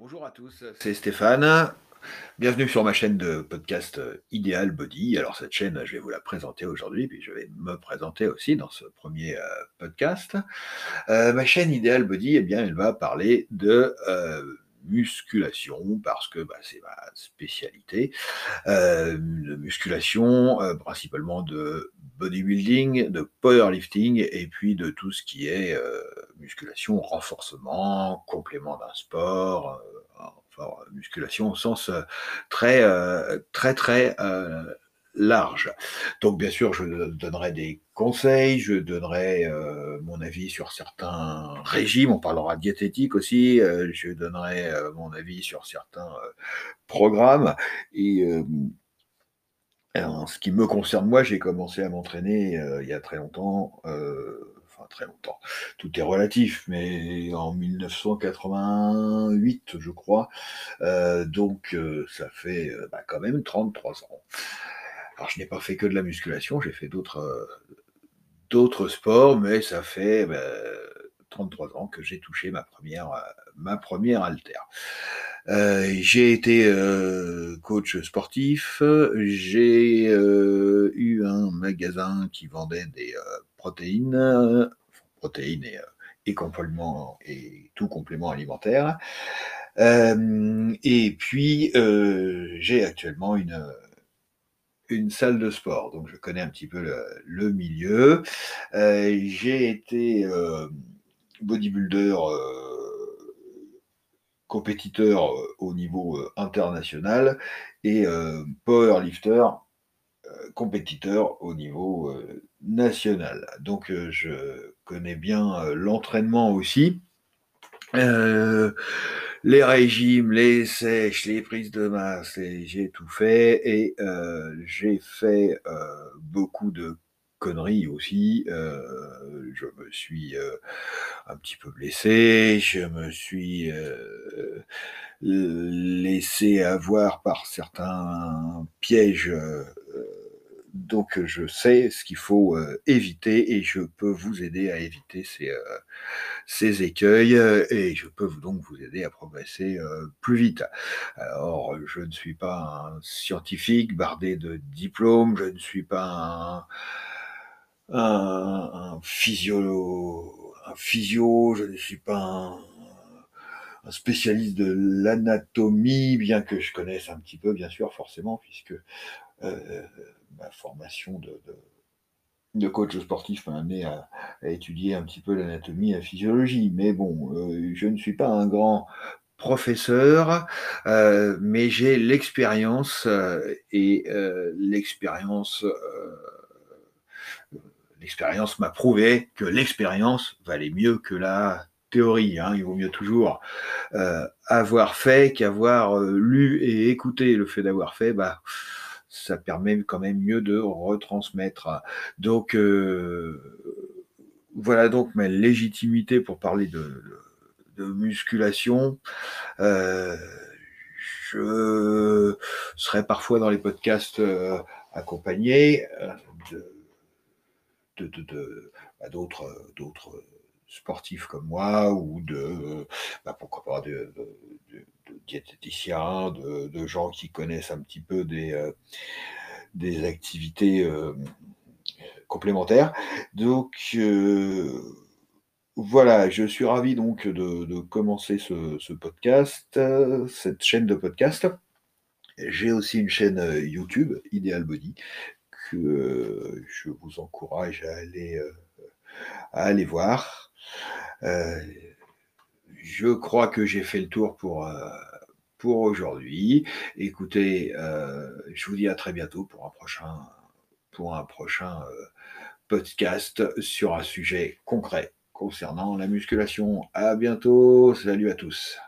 Bonjour à tous, c'est Stéphane. Bienvenue sur ma chaîne de podcast euh, Ideal Body. Alors cette chaîne, je vais vous la présenter aujourd'hui, puis je vais me présenter aussi dans ce premier euh, podcast. Euh, ma chaîne Ideal Body, eh bien, elle va parler de musculation parce que bah, c'est ma spécialité. de musculation, principalement de bodybuilding, de powerlifting et puis de tout ce qui est musculation, renforcement, complément d'un sport, euh, musculation au sens euh, très euh, très très large. Donc bien sûr, je donnerai des conseils, je donnerai mon avis sur certains régimes, on parlera diététique aussi, je donnerai mon avis sur certains programmes. Et en ce qui me concerne, moi, j'ai commencé à m'entraîner il y a très longtemps très longtemps. Tout est relatif, mais en 1988, je crois. Euh, donc, euh, ça fait euh, bah, quand même 33 ans. Alors, je n'ai pas fait que de la musculation, j'ai fait d'autres d'autres sports, mais ça fait 33 bah, ans que j'ai touché ma première, ma première haltère. j'ai été coach sportif, j'ai eu un magasin qui vendait des protéines, protéines et, compléments, et tout complément alimentaire. Euh, et puis, euh, j'ai actuellement une, salle de sport, donc je connais un petit peu le, milieu. Euh, j'ai été bodybuilder compétiteur au niveau international et powerlifter compétiteur au niveau national. Donc je connais bien l'entraînement aussi. les régimes, les sèches, les prises de masse, j'ai tout fait et j'ai fait beaucoup de conneries aussi. je me suis un petit peu blessé, je me suis laissé avoir par certains pièges donc je sais ce qu'il faut euh, éviter et je peux vous aider à éviter ces, euh, écueils euh, et je peux donc vous aider à progresser plus vite. Alors je ne suis pas un scientifique bardé de diplômes, je ne suis pas un, un, un physio, je ne suis pas un, spécialiste de l'anatomie, bien que je connaisse un petit peu, bien sûr, forcément, puisque ma formation de, coach sportif m'a amené à, étudier un petit peu l'anatomie et la physiologie. Mais bon, euh, je ne suis pas un grand professeur, euh, mais j'ai l'expérience euh, et l'expérience l'expérience m'a prouvé que l'expérience valait mieux que la théorie. Hein. Il vaut mieux toujours avoir fait qu'avoir lu et écouté. Le fait d'avoir fait, bah, ça permet quand même mieux de retransmettre. Donc euh, voilà donc ma légitimité pour parler de, musculation. Euh, je serai parfois dans les podcasts euh, accompagné de, bah, d'autres d'autres sportifs comme moi ou de bah, pourquoi pas de, diététiciens, de, gens qui connaissent un petit peu des, euh, activités euh, complémentaires. Donc euh, voilà, je suis ravi donc de, commencer ce, podcast, cette chaîne de podcast. J'ai aussi une chaîne YouTube, Ideal Body, que je vous encourage à aller, à aller voir. je crois que j'ai fait le tour pour, pour aujourd'hui. Écoutez, euh, je vous dis à très bientôt pour un prochain, pour un prochain euh, podcast sur un sujet concret concernant la musculation. À bientôt. Salut à tous.